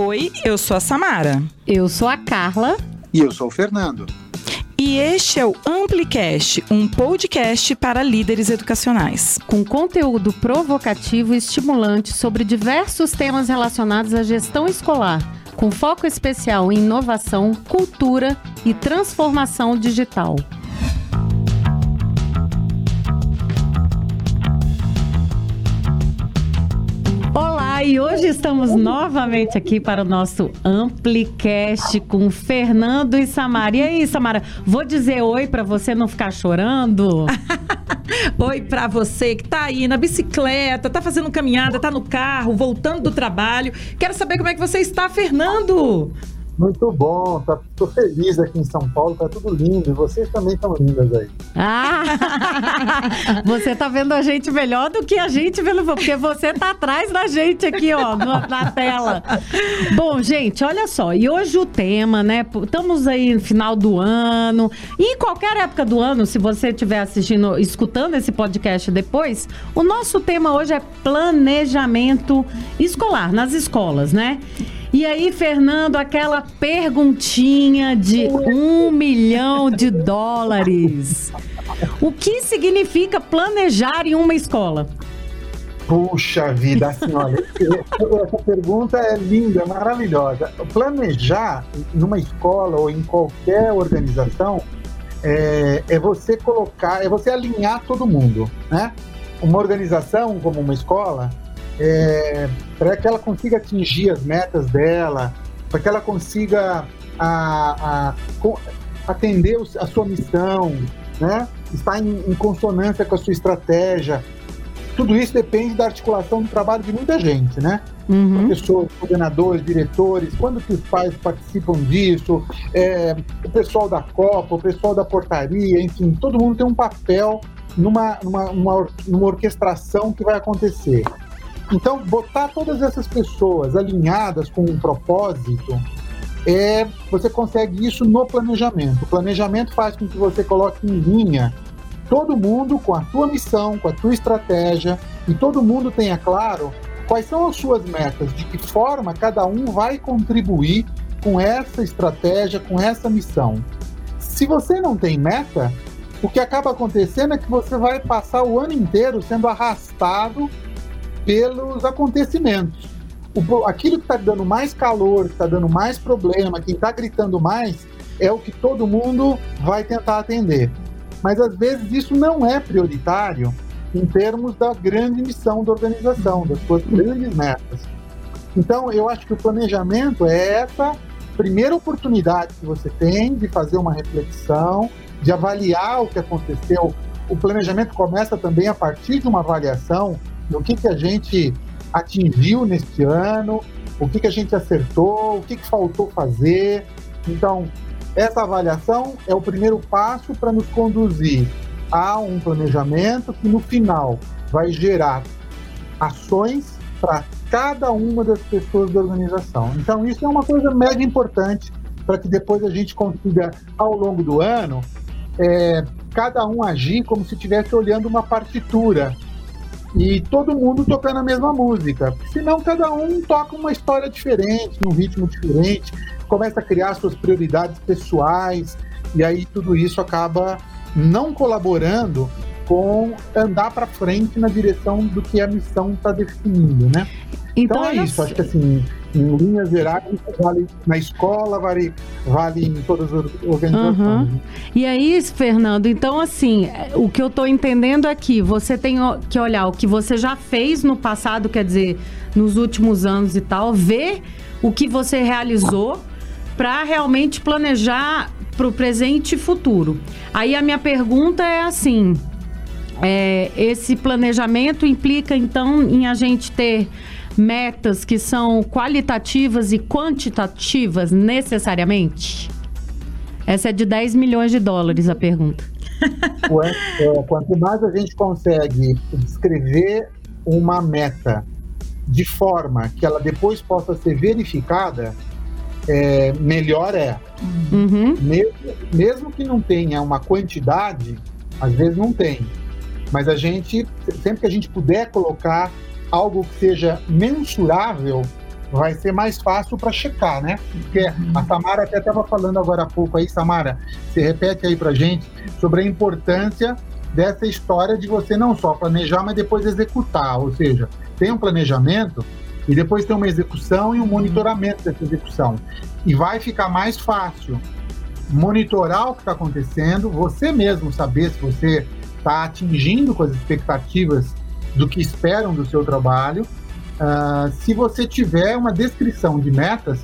Oi, eu sou a Samara. Eu sou a Carla. E eu sou o Fernando. E este é o Amplicast, um podcast para líderes educacionais. Com conteúdo provocativo e estimulante sobre diversos temas relacionados à gestão escolar, com foco especial em inovação, cultura e transformação digital. E hoje estamos novamente aqui para o nosso Amplicast com Fernando e Samara. E aí, Samara, vou dizer oi para você não ficar chorando? oi para você que tá aí na bicicleta, tá fazendo caminhada, tá no carro, voltando do trabalho. Quero saber como é que você está, Fernando. Muito bom, tá, tô feliz aqui em São Paulo, tá tudo lindo. E vocês também estão lindas aí. Ah! você tá vendo a gente melhor do que a gente vendo, porque você tá atrás da gente aqui, ó, na tela. Bom, gente, olha só, e hoje o tema, né? Estamos aí no final do ano. E em qualquer época do ano, se você estiver assistindo, escutando esse podcast depois, o nosso tema hoje é planejamento escolar, nas escolas, né? E aí, Fernando, aquela perguntinha de um milhão de dólares. O que significa planejar em uma escola? Puxa vida, assim, olha, essa pergunta é linda, maravilhosa. Planejar numa escola ou em qualquer organização é, é você colocar, é você alinhar todo mundo, né? Uma organização como uma escola, é, para que ela consiga atingir as metas dela, para que ela consiga a, a, atender a sua missão, né? estar em, em, consonância com a sua estratégia. Tudo isso depende da articulação do trabalho de muita gente, né? Uhum. Professores, coordenadores, diretores, quando que os pais participam disso, é, o pessoal da Copa, o pessoal da portaria, enfim, todo mundo tem um papel numa, numa, numa, numa orquestração que vai acontecer. Então, botar todas essas pessoas alinhadas com um propósito, é, você consegue isso no planejamento. O planejamento faz com que você coloque em linha todo mundo com a tua missão, com a tua estratégia, e todo mundo tenha claro quais são as suas metas, de que forma cada um vai contribuir com essa estratégia, com essa missão. Se você não tem meta, o que acaba acontecendo é que você vai passar o ano inteiro sendo arrastado pelos acontecimentos. O, aquilo que está dando mais calor, que está dando mais problema, quem está gritando mais, é o que todo mundo vai tentar atender. Mas às vezes isso não é prioritário em termos da grande missão da organização, das suas grandes metas. Então, eu acho que o planejamento é essa primeira oportunidade que você tem de fazer uma reflexão, de avaliar o que aconteceu. O planejamento começa também a partir de uma avaliação o que, que a gente atingiu neste ano, o que, que a gente acertou, o que, que faltou fazer. Então, essa avaliação é o primeiro passo para nos conduzir a um planejamento que no final vai gerar ações para cada uma das pessoas da organização. Então, isso é uma coisa mega importante para que depois a gente consiga, ao longo do ano, é, cada um agir como se estivesse olhando uma partitura e todo mundo tocando a mesma música. Senão cada um toca uma história diferente, num ritmo diferente, começa a criar suas prioridades pessoais, e aí tudo isso acaba não colaborando com andar para frente na direção do que a missão está definindo, né? Então, então é isso, acho que assim, em linhas gerais, vale na escola, vale, vale em todas as organizações. Uhum. E aí, Fernando, então assim, o que eu estou entendendo aqui, você tem que olhar o que você já fez no passado, quer dizer, nos últimos anos e tal, ver o que você realizou para realmente planejar para o presente e futuro. Aí a minha pergunta é assim: é, esse planejamento implica então em a gente ter metas que são qualitativas e quantitativas necessariamente? Essa é de 10 milhões de dólares a pergunta. É, quanto mais a gente consegue descrever uma meta de forma que ela depois possa ser verificada, é, melhor é. Uhum. Mesmo, mesmo que não tenha uma quantidade, às vezes não tem. Mas a gente, sempre que a gente puder colocar algo que seja mensurável, vai ser mais fácil para checar, né? Porque a Samara até estava falando agora há pouco aí, Samara, você repete aí para gente sobre a importância dessa história de você não só planejar, mas depois executar. Ou seja, tem um planejamento e depois tem uma execução e um monitoramento dessa execução. E vai ficar mais fácil monitorar o que está acontecendo, você mesmo saber se você está atingindo com as expectativas do que esperam do seu trabalho. Uh, se você tiver uma descrição de metas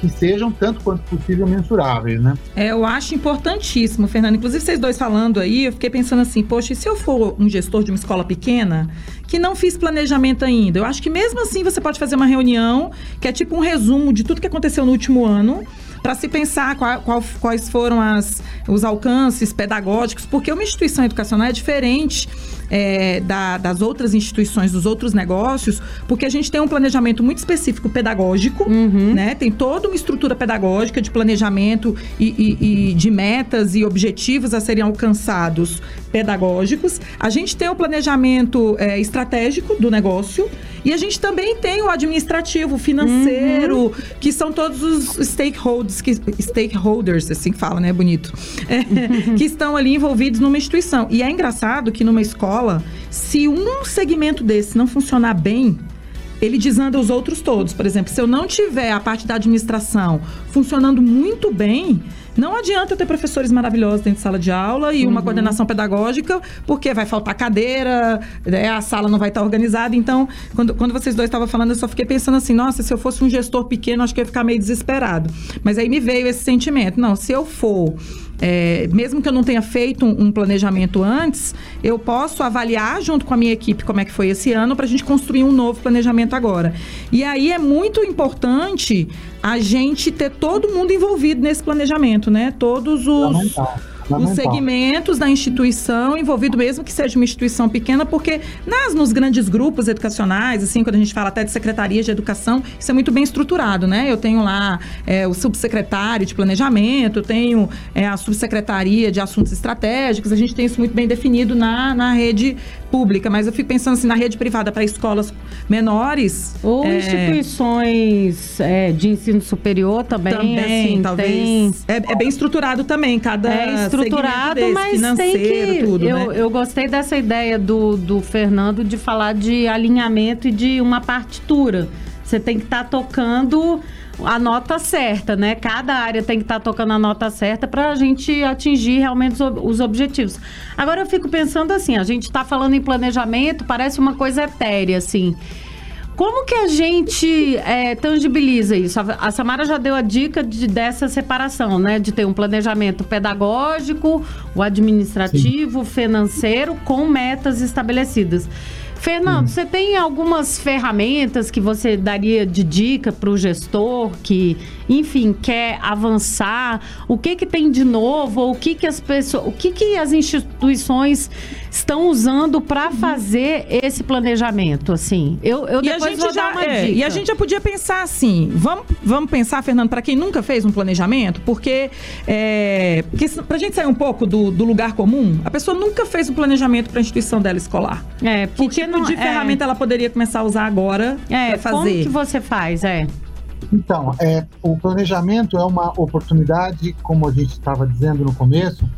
que sejam tanto quanto possível mensuráveis, né? É, eu acho importantíssimo, Fernando. Inclusive, vocês dois falando aí, eu fiquei pensando assim, poxa, e se eu for um gestor de uma escola pequena que não fiz planejamento ainda? Eu acho que mesmo assim você pode fazer uma reunião que é tipo um resumo de tudo que aconteceu no último ano para se pensar qual, qual, quais foram as, os alcances pedagógicos, porque uma instituição educacional é diferente é, da, das outras instituições, dos outros negócios, porque a gente tem um planejamento muito específico pedagógico, uhum. né? Tem toda uma estrutura pedagógica de planejamento e, e, e de metas e objetivos a serem alcançados pedagógicos. A gente tem o planejamento é, estratégico do negócio e a gente também tem o administrativo, financeiro, uhum. que são todos os stakeholders, que, stakeholders, assim que fala, né? Bonito. É, que estão ali envolvidos numa instituição. E é engraçado que numa escola, se um segmento desse não funcionar bem, ele desanda os outros todos. Por exemplo, se eu não tiver a parte da administração funcionando muito bem, não adianta eu ter professores maravilhosos dentro de sala de aula e uhum. uma coordenação pedagógica, porque vai faltar cadeira, né, a sala não vai estar organizada. Então, quando, quando vocês dois estavam falando, eu só fiquei pensando assim: nossa, se eu fosse um gestor pequeno, acho que eu ia ficar meio desesperado. Mas aí me veio esse sentimento: não, se eu for é, mesmo que eu não tenha feito um, um, planejamento antes, eu posso avaliar junto com a minha equipe como é que foi esse ano para a gente construir um novo planejamento agora. E aí é muito importante a gente ter todo mundo envolvido nesse planejamento, né? Todos os os segmentos da instituição envolvido mesmo que seja uma instituição pequena, porque nas nos grandes grupos educacionais, assim, quando a gente fala até de secretarias de educação, isso é muito bem estruturado, né? Eu tenho lá é, o subsecretário de planejamento, eu tenho é, a subsecretaria de assuntos estratégicos, a gente tem isso muito bem definido na, na rede pública, mas eu fico pensando assim, na rede privada para escolas menores. Ou é... instituições é, de ensino superior também. Também, assim, talvez. Tem... É, é, bem estruturado também, cada é estruturado, desse, mas tem que. Tudo, eu, né? eu gostei dessa ideia do, do Fernando de falar de alinhamento e de uma partitura. Você tem que estar tá tocando a nota certa, né? Cada área tem que estar tá tocando a nota certa para a gente atingir realmente os, os, objetivos. Agora eu fico pensando assim, a gente está falando em planejamento, parece uma coisa etérea, assim. Como que a gente é, tangibiliza isso? A Samara já deu a dica de, dessa separação, né? De ter um planejamento pedagógico, o administrativo, Sim. financeiro, com metas estabelecidas. Fernando, hum. você tem algumas ferramentas que você daria de dica para o gestor que, enfim, quer avançar? O que que tem de novo? O que que as pessoas, o que que as instituições estão usando para uhum. fazer esse planejamento? Assim, eu, eu depois vou já, dar uma é, dica. E a gente já podia pensar assim, vamos, vamos pensar, Fernando, para quem nunca fez um planejamento, porque é, para a gente sair um pouco do, do, lugar comum, a pessoa nunca fez um planejamento para a instituição dela escolar. É, porque tipo de é. ferramenta ela poderia começar a usar agora é, fazer? Como que você faz? É. Então, é, o planejamento é uma oportunidade, como a gente estava dizendo no começo,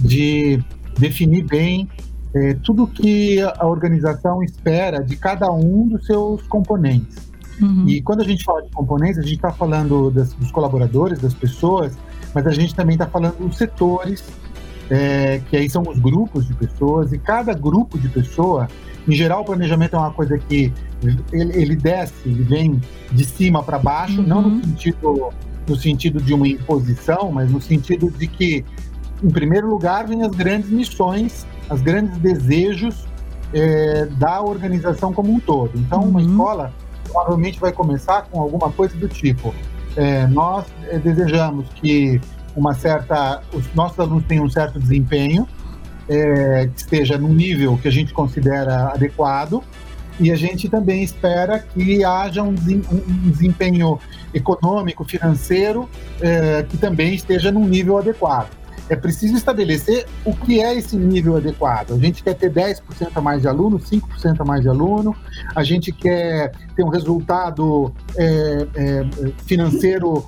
de definir bem é, tudo que a organização espera de cada um dos seus componentes. Uhum. E quando a gente fala de componentes, a gente está falando das, dos colaboradores, das pessoas, mas a gente também está falando dos setores, é, que aí são os grupos de pessoas, e cada grupo de pessoa em geral, o planejamento é uma coisa que ele, ele desce, ele vem de cima para baixo, uhum. não no sentido, no sentido de uma imposição, mas no sentido de que, em primeiro lugar, vem as grandes missões, os grandes desejos é, da organização como um todo. Então, uhum. uma escola provavelmente vai começar com alguma coisa do tipo: é, nós é, desejamos que uma certa, os nossos alunos tenham um certo desempenho, é, que esteja no nível que a gente considera adequado e a gente também espera que haja um, desempenho econômico, financeiro, é, que também esteja num nível adequado. é preciso estabelecer o que é esse nível adequado. A gente quer ter 10% a mais de aluno, 5% a mais de aluno, a gente quer ter um resultado é, é, financeiro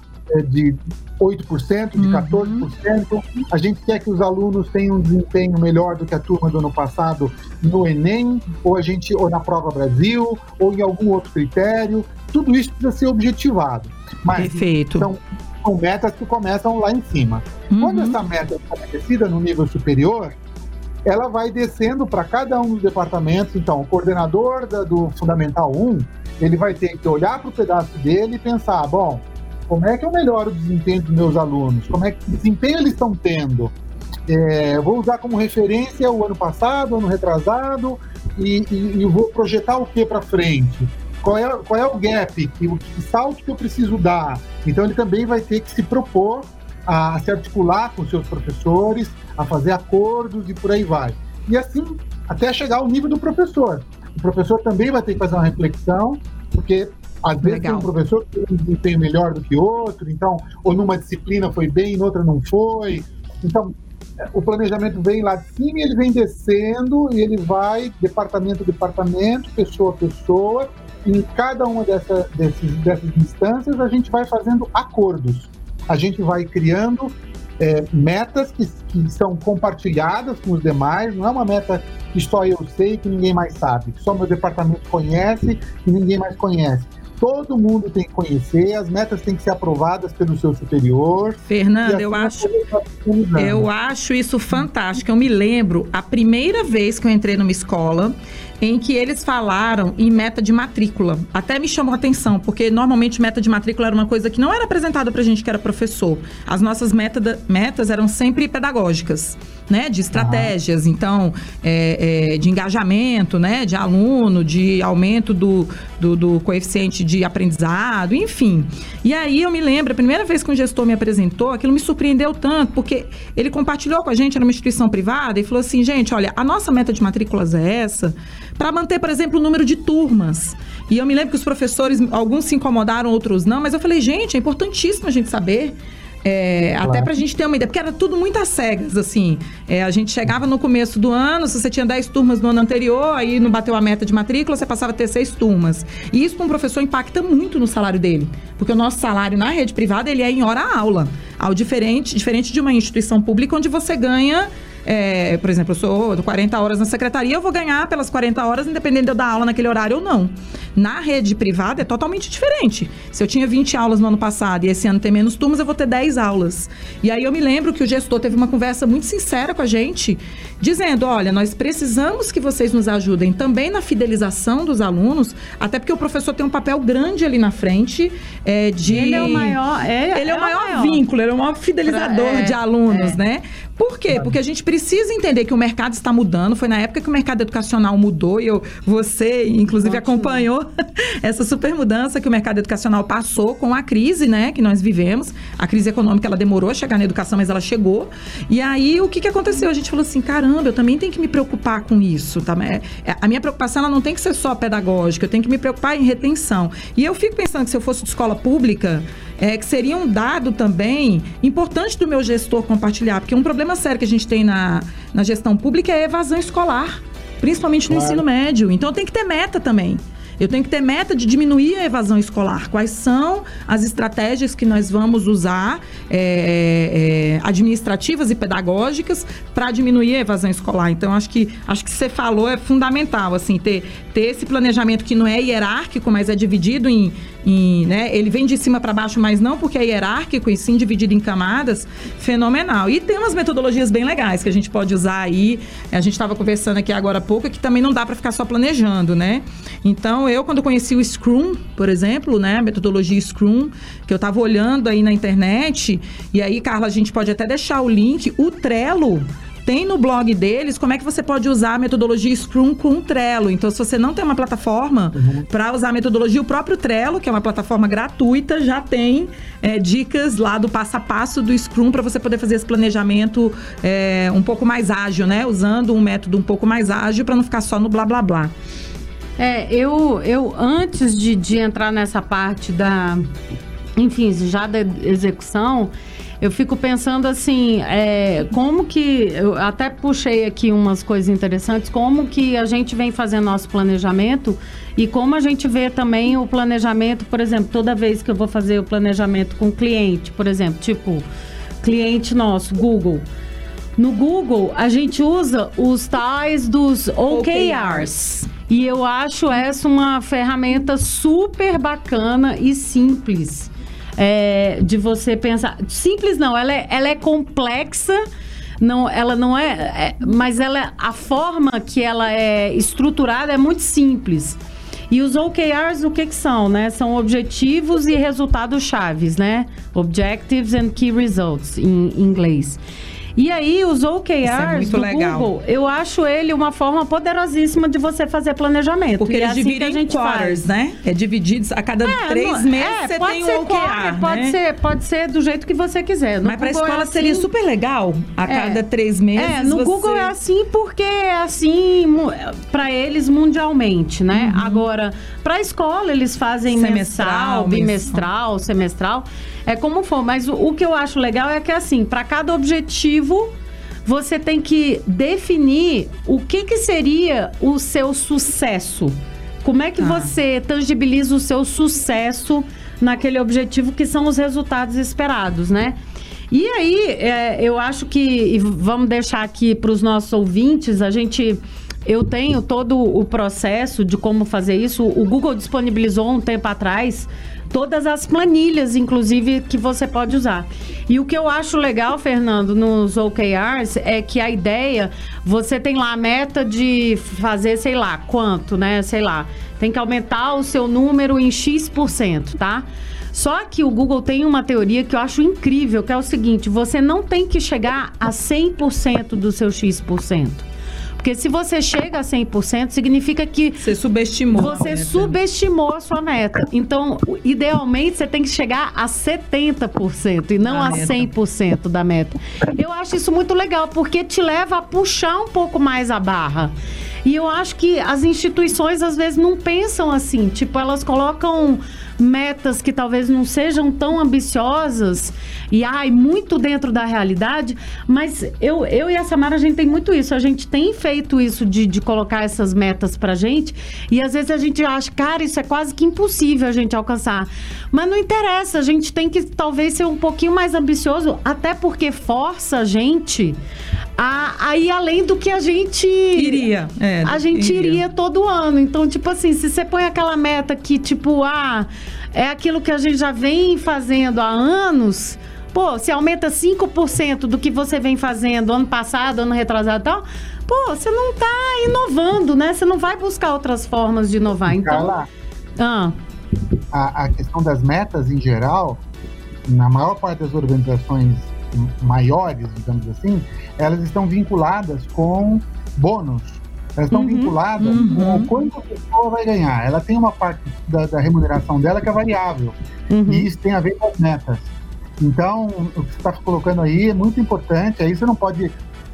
de 8%, de 14%. Uhum. A gente quer que os alunos tenham um desempenho melhor do que a turma do ano passado no Enem, ou a gente ou na Prova Brasil, ou em algum outro critério. Tudo isso precisa ser objetivado. Mas, Perfeito. Então, são metas que começam lá em cima. Uhum. Quando essa meta é estabelecida no nível superior, ela vai descendo para cada um dos departamentos. Então, o coordenador da, do Fundamental 1, ele vai ter que olhar para o pedaço dele e pensar, bom, como é que eu melhoro o desempenho dos meus alunos? Como é que desempenho eles estão tendo? É, vou usar como referência o ano passado, ano retrasado, e, e, e vou projetar o que para frente? Qual é, qual é o gap, que, o que salto que eu preciso dar? Então ele também vai ter que se propor a se articular com seus professores, a fazer acordos e por aí vai. E assim, até chegar ao nível do professor. O professor também vai ter que fazer uma reflexão, porque às vezes Legal. tem um professor que tem um desempenho melhor do que outro, então, ou numa disciplina foi bem, noutra não foi. Então, o planejamento vem lá de cima e ele vem descendo e ele vai departamento a departamento, pessoa a pessoa. E em cada uma dessa, desses, dessas instâncias a gente vai fazendo acordos. A gente vai criando é, metas que, que são compartilhadas com os demais, não é uma meta que só eu sei que ninguém mais sabe, que só meu departamento conhece e ninguém mais conhece todo mundo tem que conhecer, as metas têm que ser aprovadas pelo seu superior. Fernando, assim eu acho, eu acho isso fantástico. Eu me lembro a primeira vez que eu entrei numa escola em que eles falaram em meta de matrícula. Até me chamou a atenção, porque normalmente meta de matrícula era uma coisa que não era apresentada pra gente que era professor. As nossas meta, metas eram sempre pedagógicas, né? De estratégias, uhum. então, é, é, de engajamento, né? De aluno, de aumento do, do, do, coeficiente de aprendizado, enfim. E aí eu me lembro, a primeira vez que um gestor me apresentou, aquilo me surpreendeu tanto, porque ele compartilhou com a gente, era uma instituição privada, e falou assim, gente, olha, a nossa meta de matrículas é essa para manter, por exemplo, o número de turmas. E eu me lembro que os professores, alguns se incomodaram, outros não, mas eu falei, gente, é importantíssimo a gente saber. É, claro. Até pra gente ter uma ideia, porque era tudo muito às cegas, assim. É, a gente chegava no começo do ano, se você tinha 10 turmas no ano anterior, aí não bateu a meta de matrícula, você passava a ter 6 turmas. E isso para um professor impacta muito no salário dele. Porque o nosso salário na rede privada, ele é em hora-aula. Ao diferente, diferente de uma instituição pública onde você ganha é, por exemplo, eu sou 40 horas na secretaria, eu vou ganhar pelas 40 horas, independente de eu dar aula naquele horário ou não. Na rede privada é totalmente diferente. Se eu tinha 20 aulas no ano passado e esse ano tem menos turmas, eu vou ter 10 aulas. E aí eu me lembro que o gestor teve uma conversa muito sincera com a gente, dizendo: olha, nós precisamos que vocês nos ajudem também na fidelização dos alunos, até porque o professor tem um papel grande ali na frente é, de. Ele é o maior. É, ele é, é o maior, maior, vínculo, ele é o maior fidelizador pra, é, de alunos, é. né? Por quê? Porque a gente precisa entender que o mercado está mudando. Foi na época que o mercado educacional mudou e eu, você, inclusive, acompanhou essa super mudança que o mercado educacional passou com a crise, né, que nós vivemos. A crise econômica, ela demorou a chegar na educação, mas ela chegou. E aí, o que, que aconteceu? A gente falou assim, caramba, eu também tenho que me preocupar com isso, tá? É, é, a minha preocupação, ela não tem que ser só pedagógica, eu tenho que me preocupar em retenção. E eu fico pensando que se eu fosse de escola pública, é, que seria um dado também importante do meu gestor compartilhar, porque um problema sério que a gente tem na, na gestão pública é a evasão escolar, principalmente no claro. ensino médio. Então tem que ter meta também. Eu tenho que ter meta de diminuir a evasão escolar. Quais são as estratégias que nós vamos usar, é, é, administrativas e pedagógicas, para diminuir a evasão escolar? Então, acho que acho que você falou é fundamental, assim, ter, ter esse planejamento que não é hierárquico, mas é dividido em, em né? Ele vem de cima para baixo, mas não porque é hierárquico, e sim dividido em camadas, fenomenal. E tem umas metodologias bem legais que a gente pode usar aí. A gente estava conversando aqui agora há pouco que também não dá para ficar só planejando, né? Então, eu, quando conheci o Scrum, por exemplo, né, a metodologia Scrum, que eu estava olhando aí na internet, e aí, Carla, a gente pode até deixar o link, o Trello tem no blog deles como é que você pode usar a metodologia Scrum com o Trello. Então, se você não tem uma plataforma uhum. para usar a metodologia, o próprio Trello, que é uma plataforma gratuita, já tem é, dicas lá do passo a passo do Scrum para você poder fazer esse planejamento é, um pouco mais ágil, né? Usando um método um pouco mais ágil para não ficar só no blá blá blá. É, eu, eu antes de, de entrar nessa parte da, enfim, já da execução, eu fico pensando assim, é, como que. Eu até puxei aqui umas coisas interessantes, como que a gente vem fazendo nosso planejamento e como a gente vê também o planejamento, por exemplo, toda vez que eu vou fazer o planejamento com cliente, por exemplo, tipo, cliente nosso, Google. No Google, a gente usa os tais dos OKRs. E eu acho essa uma ferramenta super bacana e simples é, de você pensar. Simples não, ela é, ela é complexa. Não, ela não é, é, mas ela a forma que ela é estruturada é muito simples. E os OKRs, o que, que são, né? São objetivos e resultados chaves, né? Objectives and Key Results, em inglês. E aí, os OKRs é do legal. Google, eu acho ele uma forma poderosíssima de você fazer planejamento. Porque e eles é dividem assim em quarters, né? É dividido a cada é, três meses é, você tem um OKR, quarter, né? Pode ser, pode ser do jeito que você quiser. No Mas para a escola é assim, seria super legal a é. cada três meses. É, no você... Google é assim porque é assim para eles mundialmente, né? Uhum. Agora, para a escola eles fazem semestral, mensal, bimestral, semestral. É como for, mas o, o que eu acho legal é que assim, para cada objetivo você tem que definir o que, que seria o seu sucesso. Como é que ah. você tangibiliza o seu sucesso naquele objetivo que são os resultados esperados, né? E aí, é, eu acho que vamos deixar aqui para os nossos ouvintes, a gente eu tenho todo o processo de como fazer isso. O Google disponibilizou um tempo atrás todas as planilhas, inclusive, que você pode usar. E o que eu acho legal, Fernando, nos OKRs é que a ideia, você tem lá a meta de fazer, sei lá, quanto, né? Sei lá, tem que aumentar o seu número em X%, tá? Só que o Google tem uma teoria que eu acho incrível, que é o seguinte: você não tem que chegar a 100% do seu X%. Porque se você chega a 100%, significa que... Você subestimou. Você subestimou a sua meta. Então, idealmente, você tem que chegar a 70% e não a, a 100% da meta. Eu acho isso muito legal, porque te leva a puxar um pouco mais a barra. E eu acho que as instituições, às vezes, não pensam assim. Tipo, elas colocam metas que talvez não sejam tão ambiciosas e ai, muito dentro da realidade, mas eu, eu e a Samara, a gente tem muito isso. A gente tem feito isso de, de colocar essas metas pra gente e às vezes a gente acha, cara, isso é quase que impossível a gente alcançar. Mas não interessa, a gente tem que talvez ser um pouquinho mais ambicioso, até porque força a gente a, a ir além do que a gente iria. É, a gente iria. iria todo ano. Então, tipo assim, se você põe aquela meta que, tipo, ah, é aquilo que a gente já vem fazendo há anos. Pô, se aumenta 5% do que você vem fazendo ano passado, ano retrasado e tal, pô, você não tá inovando, né? Você não vai buscar outras formas de inovar. Então. Ah. a, a questão das metas em geral, na maior parte das organizações maiores, digamos assim, elas estão vinculadas com bônus. Elas estão uhum, vinculadas uhum. com o quanto a pessoa vai ganhar. Ela tem uma parte da, da remuneração dela que é variável. Uhum. E isso tem a ver com as metas. Então, o que você está colocando aí é muito importante. Aí você não pode.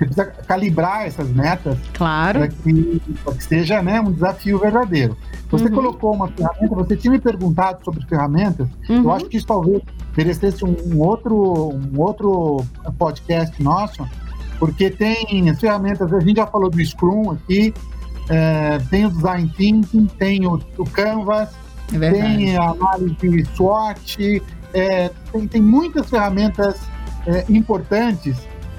Você precisa calibrar essas metas claro. para que, que, seja né, um desafio verdadeiro. Você uhum. colocou uma ferramenta, você tinha me perguntado sobre ferramentas. Eu acho que isso talvez merecesse um, um, outro, um outro podcast nosso, porque tem as ferramentas, a gente já falou do Scrum aqui, é, tem o Design Thinking, tem o, o Canvas, é tem a análise SWOT, é, tem, tem muitas ferramentas é, importantes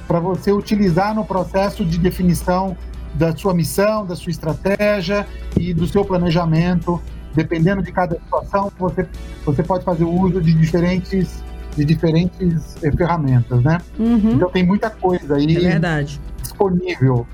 para você utilizar no processo de definição da sua missão, da sua estratégia e do seu planejamento dependendo de cada situação, você, você pode fazer o uso de diferentes, de diferentes eh, ferramentas, né? Uhum. Então tem muita coisa aí é disponível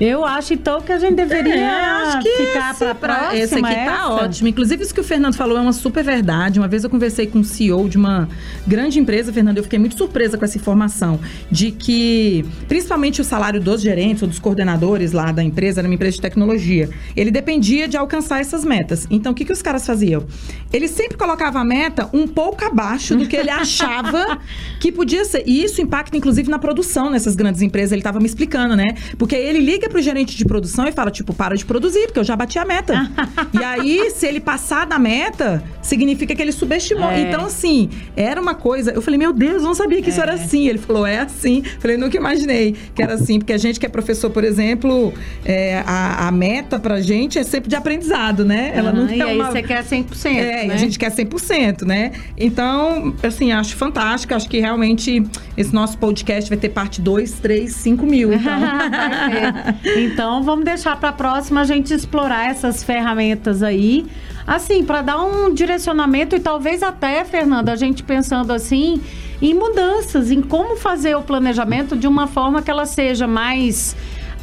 eu acho então que a gente deveria é, ficar para próxima. Esse aqui tá essa. ótimo. Inclusive, isso que o Fernando falou é uma super verdade. Uma vez eu conversei com o um CEO de uma grande empresa, Fernando, eu fiquei muito surpresa com essa informação de que, principalmente o salário dos gerentes ou dos coordenadores lá da empresa, era uma empresa de tecnologia, ele dependia de alcançar essas metas. Então, o que, que os caras faziam? Ele sempre colocava a meta um pouco abaixo do que ele achava que podia ser. E isso impacta, inclusive, na produção nessas grandes empresas. Ele estava me explicando, né? Porque ele liga liga pro gerente de produção e fala, tipo, para de produzir, porque eu já bati a meta. e aí, se ele passar da meta, significa que ele subestimou. É. Então, assim, era uma coisa. Eu falei, meu Deus, eu não sabia que isso É. era assim. Ele falou, é assim. Eu falei, nunca imaginei que era assim, porque a gente que é professor, por exemplo, é, a, a meta pra gente é sempre de aprendizado, né? Ela Aham, nunca e é aí uma. você quer 100%, É, e né? a gente quer 100%, né? Então, assim, acho fantástico. Acho que realmente esse nosso podcast vai ter parte 2, 3, 5 mil. Então. Então vamos deixar para a próxima a gente explorar essas ferramentas aí, assim, para dar um direcionamento e talvez até, Fernanda, a gente pensando assim em mudanças, em como fazer o planejamento de uma forma que ela seja mais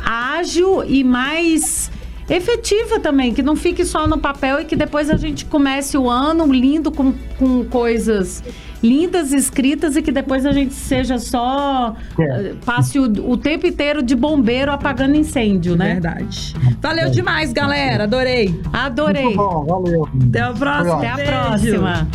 ágil e mais efetiva também, que não fique só no papel e que depois a gente comece o ano lindo com, com coisas lindas escritas e que depois a gente seja só É. eh, passe o, o tempo inteiro de bombeiro apagando incêndio, né? Verdade. Valeu demais, galera. Adorei. Adorei. Muito bom, valeu. Até a próxima. Até a Beijo. próxima.